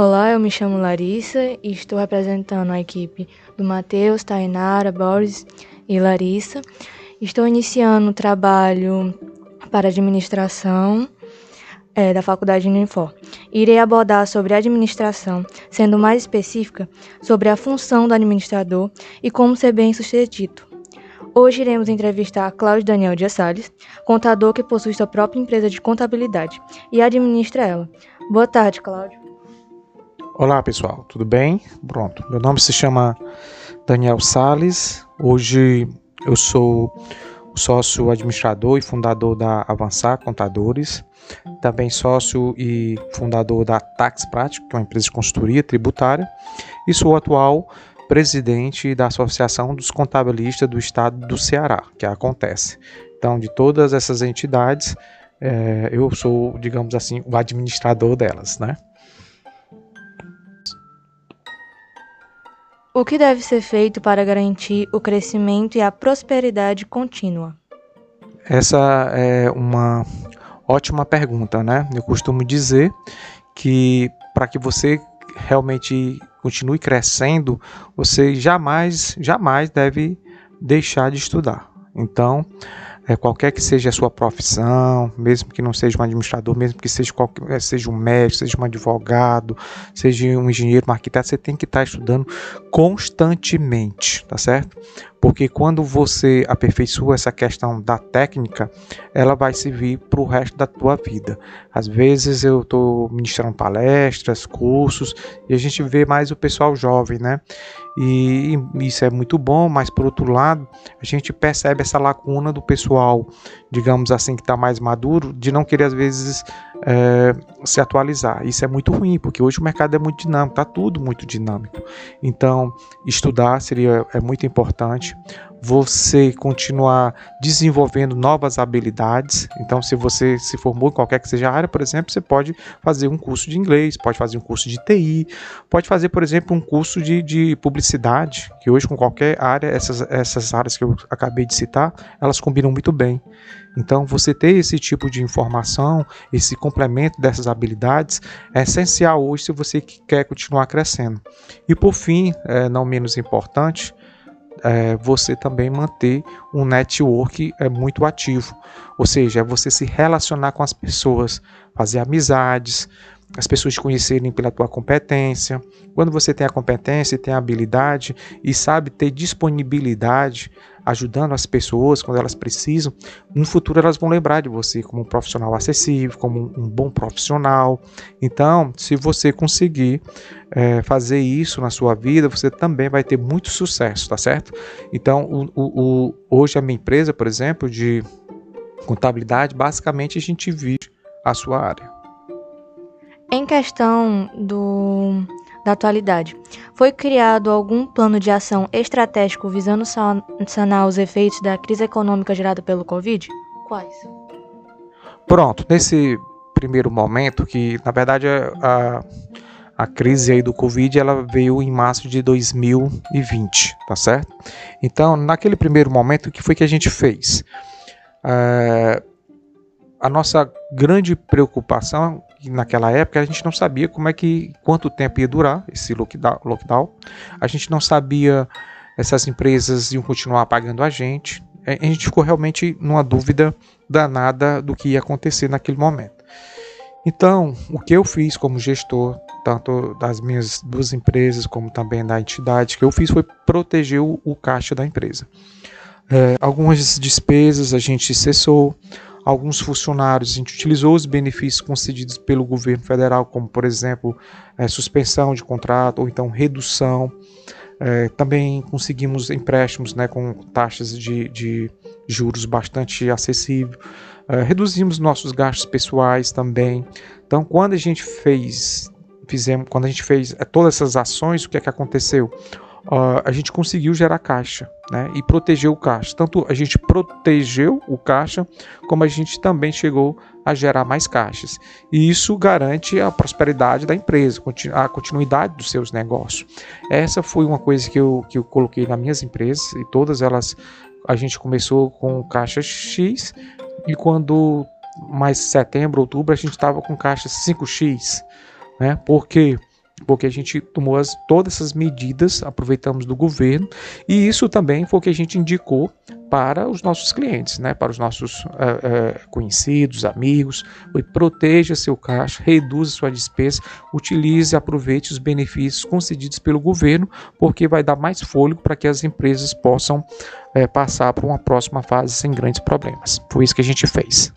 Olá, eu me chamo Larissa e estou representando a equipe do Matheus, Tainara, Boris e Larissa. Estou iniciando o trabalho para administração é, da Faculdade Unifor. Irei abordar sobre administração, sendo mais específica sobre a função do administrador e como ser bem sucedido. Hoje iremos entrevistar Cláudio Daniel Dias Salles, contador que possui sua própria empresa de contabilidade e administra ela. Boa tarde, Cláudio. Olá, pessoal, tudo bem? Pronto, meu nome se chama Daniel Sales. Hoje eu sou sócio administrador e fundador da Avançar Contadores, também sócio e fundador da Tax Prático, que é uma empresa de consultoria tributária, e sou atual presidente da Associação dos Contabilistas do Estado do Ceará, que acontece. Então, de todas essas entidades, é, eu sou, digamos assim, o administrador delas, né? O que deve ser feito para garantir o crescimento e a prosperidade contínua? Essa é uma ótima pergunta, né? Eu costumo dizer que para que você realmente continue crescendo, você jamais, jamais deve deixar de estudar. Então, é, qualquer que seja a sua profissão, mesmo que não seja um administrador, mesmo que seja, qualquer, é, seja um médico, seja um advogado, seja um engenheiro, um arquiteto, você tem que estar estudando constantemente, tá certo? Porque quando você aperfeiçoa essa questão da técnica, ela vai servir para o resto da tua vida. Às vezes eu estou ministrando palestras, cursos, e a gente vê mais o pessoal jovem, né? E isso é muito bom, mas por outro lado, a gente percebe essa lacuna do pessoal, digamos assim, que está mais maduro, de não querer às vezes é, se atualizar. Isso é muito ruim, porque hoje o mercado é muito dinâmico, está tudo muito dinâmico. Então, estudar seria é muito importante você continuar desenvolvendo novas habilidades. Então, se você se formou em qualquer que seja a área, por exemplo, você pode fazer um curso de inglês, pode fazer um curso de TI, pode fazer, por exemplo, um curso de, de publicidade, que hoje com qualquer área, essas, essas áreas que eu acabei de citar, elas combinam muito bem. Então, você ter esse tipo de informação, esse complemento dessas habilidades, é essencial hoje se você quer continuar crescendo. E por fim, é, não menos importante, é, você também manter um network é, muito ativo, ou seja, é você se relacionar com as pessoas, fazer amizades, as pessoas te conhecerem pela tua competência. Quando você tem a competência, tem a habilidade e sabe ter disponibilidade, ajudando as pessoas quando elas precisam, no futuro elas vão lembrar de você como um profissional acessível, como um bom profissional. Então, se você conseguir é, fazer isso na sua vida, você também vai ter muito sucesso, tá certo? Então, o, o, o, hoje a minha empresa, por exemplo, de contabilidade, basicamente a gente vive a sua área. Em questão do, da atualidade, foi criado algum plano de ação estratégico visando sanar os efeitos da crise econômica gerada pelo Covid? Quais? Pronto, nesse primeiro momento, que na verdade a, a crise aí do Covid ela veio em março de 2020, tá certo? Então, naquele primeiro momento, o que foi que a gente fez? É, a nossa grande preocupação naquela época a gente não sabia como é que quanto tempo ia durar esse lockdown. A gente não sabia essas empresas iam continuar pagando a gente. A gente ficou realmente numa dúvida danada do que ia acontecer naquele momento. Então, o que eu fiz como gestor, tanto das minhas duas empresas como também da entidade, que eu fiz foi proteger o, o caixa da empresa. É, algumas despesas a gente cessou, alguns funcionários, a gente utilizou os benefícios concedidos pelo governo federal, como por exemplo é, suspensão de contrato ou então redução. É, também conseguimos empréstimos né, com taxas de, de juros bastante acessíveis. É, reduzimos nossos gastos pessoais também. Então, quando a gente fez, fizemos, quando a gente fez é, todas essas ações, o que é que aconteceu? Uh, a gente conseguiu gerar caixa né, e proteger o caixa. Tanto a gente protegeu o caixa, como a gente também chegou a gerar mais caixas. E isso garante a prosperidade da empresa, a continuidade dos seus negócios. Essa foi uma coisa que eu, que eu coloquei nas minhas empresas e todas elas a gente começou com caixa X e quando mais setembro, outubro, a gente estava com caixa 5X, né? Porque porque a gente tomou as, todas essas medidas, aproveitamos do governo, e isso também foi o que a gente indicou para os nossos clientes, né, para os nossos é, é, conhecidos, amigos. Foi proteja seu caixa, reduza sua despesa, utilize aproveite os benefícios concedidos pelo governo, porque vai dar mais fôlego para que as empresas possam é, passar para uma próxima fase sem grandes problemas. Foi isso que a gente fez.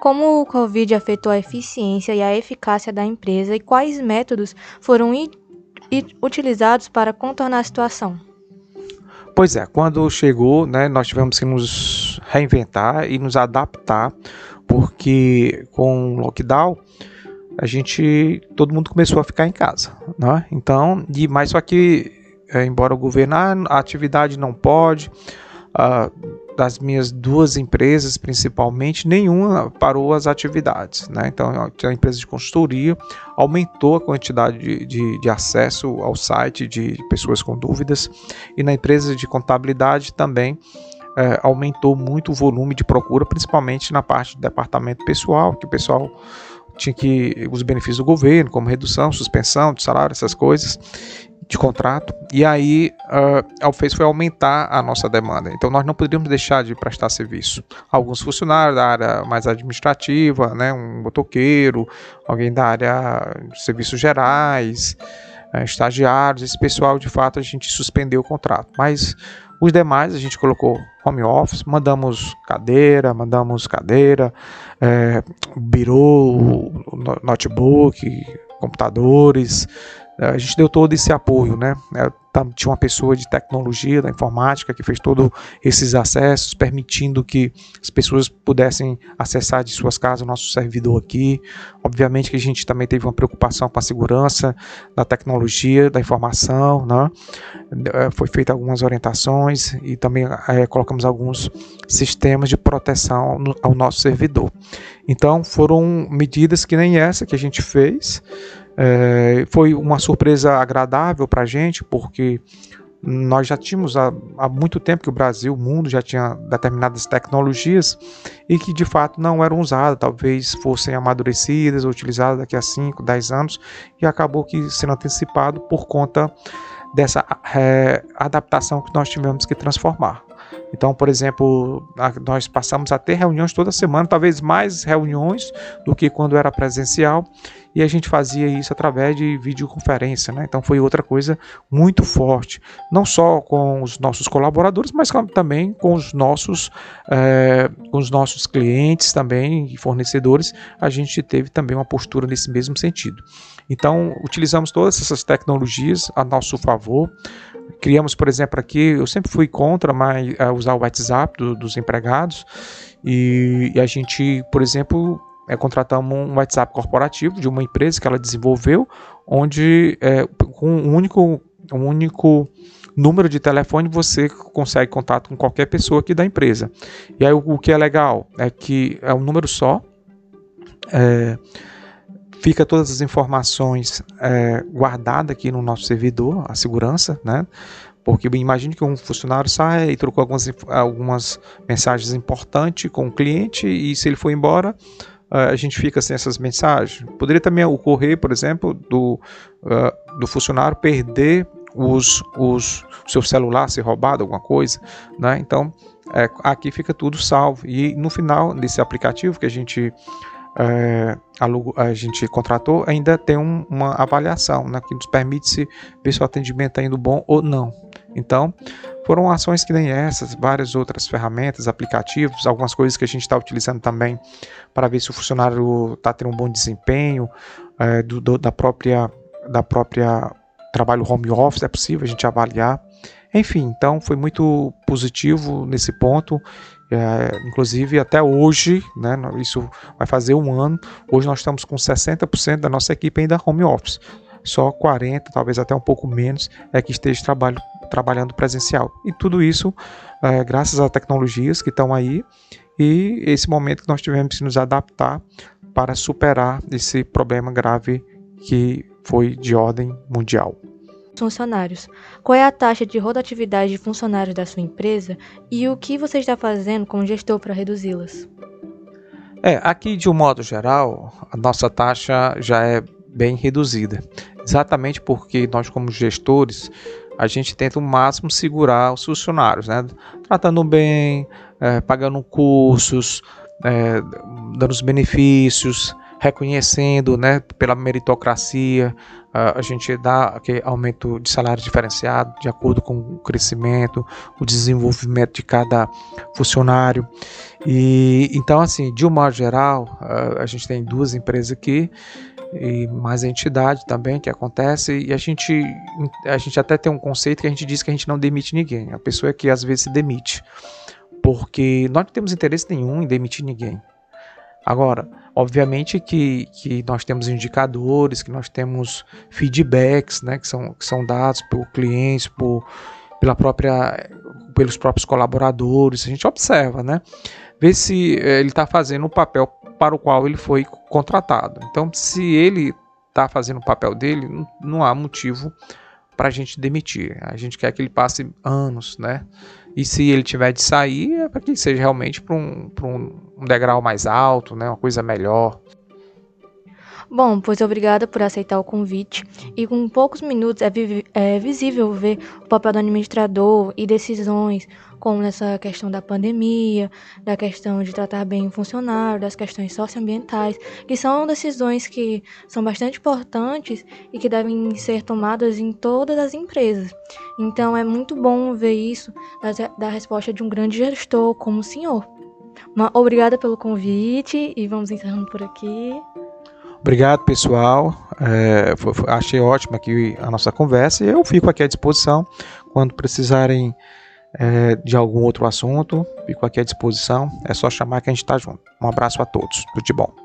Como o Covid afetou a eficiência e a eficácia da empresa e quais métodos foram utilizados para contornar a situação? Pois é, quando chegou, né, nós tivemos que nos reinventar e nos adaptar, porque com o lockdown a gente, todo mundo começou a ficar em casa, né? Então, e mais só que, é, embora o governo, ah, a atividade não pode, ah, das minhas duas empresas, principalmente, nenhuma parou as atividades. Né? Então, a empresa de consultoria aumentou a quantidade de, de, de, acesso ao site de pessoas com dúvidas, e na empresa de contabilidade também é, aumentou muito o volume de procura, principalmente na parte do departamento pessoal, que o pessoal tinha que os benefícios do governo, como redução, suspensão de salário, essas coisas de contrato, e aí uh, a fez foi aumentar a nossa demanda. Então nós não poderíamos deixar de prestar serviço. Alguns funcionários da área mais administrativa, né, um motoqueiro, alguém da área de serviços gerais, uh, estagiários, esse pessoal de fato a gente suspendeu o contrato. Mas os demais a gente colocou home office, mandamos cadeira, mandamos cadeira, é, birô, notebook, computadores, a gente deu todo esse apoio, né? É, tá, tinha uma pessoa de tecnologia, da informática, que fez todos esses acessos, permitindo que as pessoas pudessem acessar de suas casas o nosso servidor aqui. Obviamente que a gente também teve uma preocupação com a segurança da tecnologia, da informação, né? É, foi feita algumas orientações e também é, colocamos alguns sistemas de proteção ao nosso servidor. Então foram medidas que nem essa que a gente fez, é, foi uma surpresa agradável para a gente, porque nós já tínhamos há, há, muito tempo que o Brasil, o mundo já tinha determinadas tecnologias e que de fato não eram usadas, talvez fossem amadurecidas utilizadas daqui a 5, 10 anos e acabou que sendo antecipado por conta dessa é, adaptação que nós tivemos que transformar. Então, por exemplo, nós passamos a ter reuniões toda semana, talvez mais reuniões do que quando era presencial, e a gente fazia isso através de videoconferência, né? Então foi outra coisa muito forte, não só com os nossos colaboradores, mas também com os nossos, é, com os nossos clientes também e fornecedores, a gente teve também uma postura nesse mesmo sentido. Então utilizamos todas essas tecnologias a nosso favor. Criamos, por exemplo, aqui, eu sempre fui contra mas, uh, usar o WhatsApp do, dos empregados e, e a gente, por exemplo, é, contratamos um WhatsApp corporativo de uma empresa que ela desenvolveu, onde é, com um único, um único número de telefone você consegue contato com qualquer pessoa aqui da empresa. E aí o, o que é legal é que é um número só, é, fica todas as informações é, guardadas aqui no nosso servidor, a segurança, né? Porque imagine que um funcionário sai e trocou algumas, algumas mensagens importantes com o cliente e se ele for embora, a gente fica sem essas mensagens. Poderia também ocorrer, por exemplo, do, uh, do funcionário perder os, os, seu celular, ser roubado, alguma coisa. Né? Então, é, aqui fica tudo salvo. E no final desse aplicativo que a gente, é, a gente contratou, ainda tem um, uma avaliação né, que nos permite se ver se o atendimento está indo bom ou não. Então, foram ações que nem essas, várias outras ferramentas, aplicativos, algumas coisas que a gente está utilizando também para ver se o funcionário está tendo um bom desempenho, é, do, do, da própria da própria trabalho home office, é possível a gente avaliar. Enfim, então foi muito positivo nesse ponto. É, inclusive até hoje, né, isso vai fazer um ano. Hoje nós estamos com 60% da nossa equipe ainda home office. Só 40, talvez até um pouco menos, é que esteja trabalho, trabalhando presencial. E tudo isso é, graças a tecnologias que estão aí e esse momento que nós tivemos que nos adaptar para superar esse problema grave que foi de ordem mundial. Funcionários. Qual é a taxa de rotatividade de funcionários da sua empresa e o que você está fazendo como gestor para reduzi-las? É, aqui de um modo geral, a nossa taxa já é bem reduzida. exatamente porque nós, como gestores, a gente tenta o máximo segurar os funcionários, né? tratando bem, é, pagando cursos, é, dando os benefícios, reconhecendo né, pela meritocracia, a gente dá aquele aumento de salário diferenciado de acordo com o crescimento, o desenvolvimento de cada funcionário. E então, assim, de um modo geral, a gente tem duas empresas aqui e mais a entidade também que acontece e a gente a gente até tem um conceito que a gente diz que a gente não demite ninguém. A pessoa é que às vezes se demite porque nós não temos interesse nenhum em demitir ninguém. Agora, obviamente que, que nós temos indicadores, que nós temos feedbacks, né, que são, que são dados por clientes, por, pela própria, pelos próprios colaboradores, a gente observa, né, ver se eh, ele está fazendo o papel para o qual ele foi contratado. Então, se ele está fazendo o papel dele, não, não há motivo para a gente demitir. A gente quer que ele passe anos, né? E se ele tiver de sair, é para que seja realmente para um, um, um degrau mais alto, né? Uma coisa melhor. Bom, pois obrigada por aceitar o convite. E com poucos minutos é, é, visível ver o papel do administrador e decisões, como nessa questão da pandemia, da questão de tratar bem o funcionário, das questões socioambientais, que são decisões que são bastante importantes e que devem ser tomadas em todas as empresas. Então é muito bom ver isso da, da resposta de um grande gestor como o senhor. Uma, obrigada pelo convite e vamos encerrando por aqui. Obrigado, pessoal. É, achei ótima aqui a nossa conversa eu fico aqui à disposição quando precisarem é, de algum outro assunto. Fico aqui à disposição. É só chamar que a gente está junto. Um abraço a todos. Tudo de bom.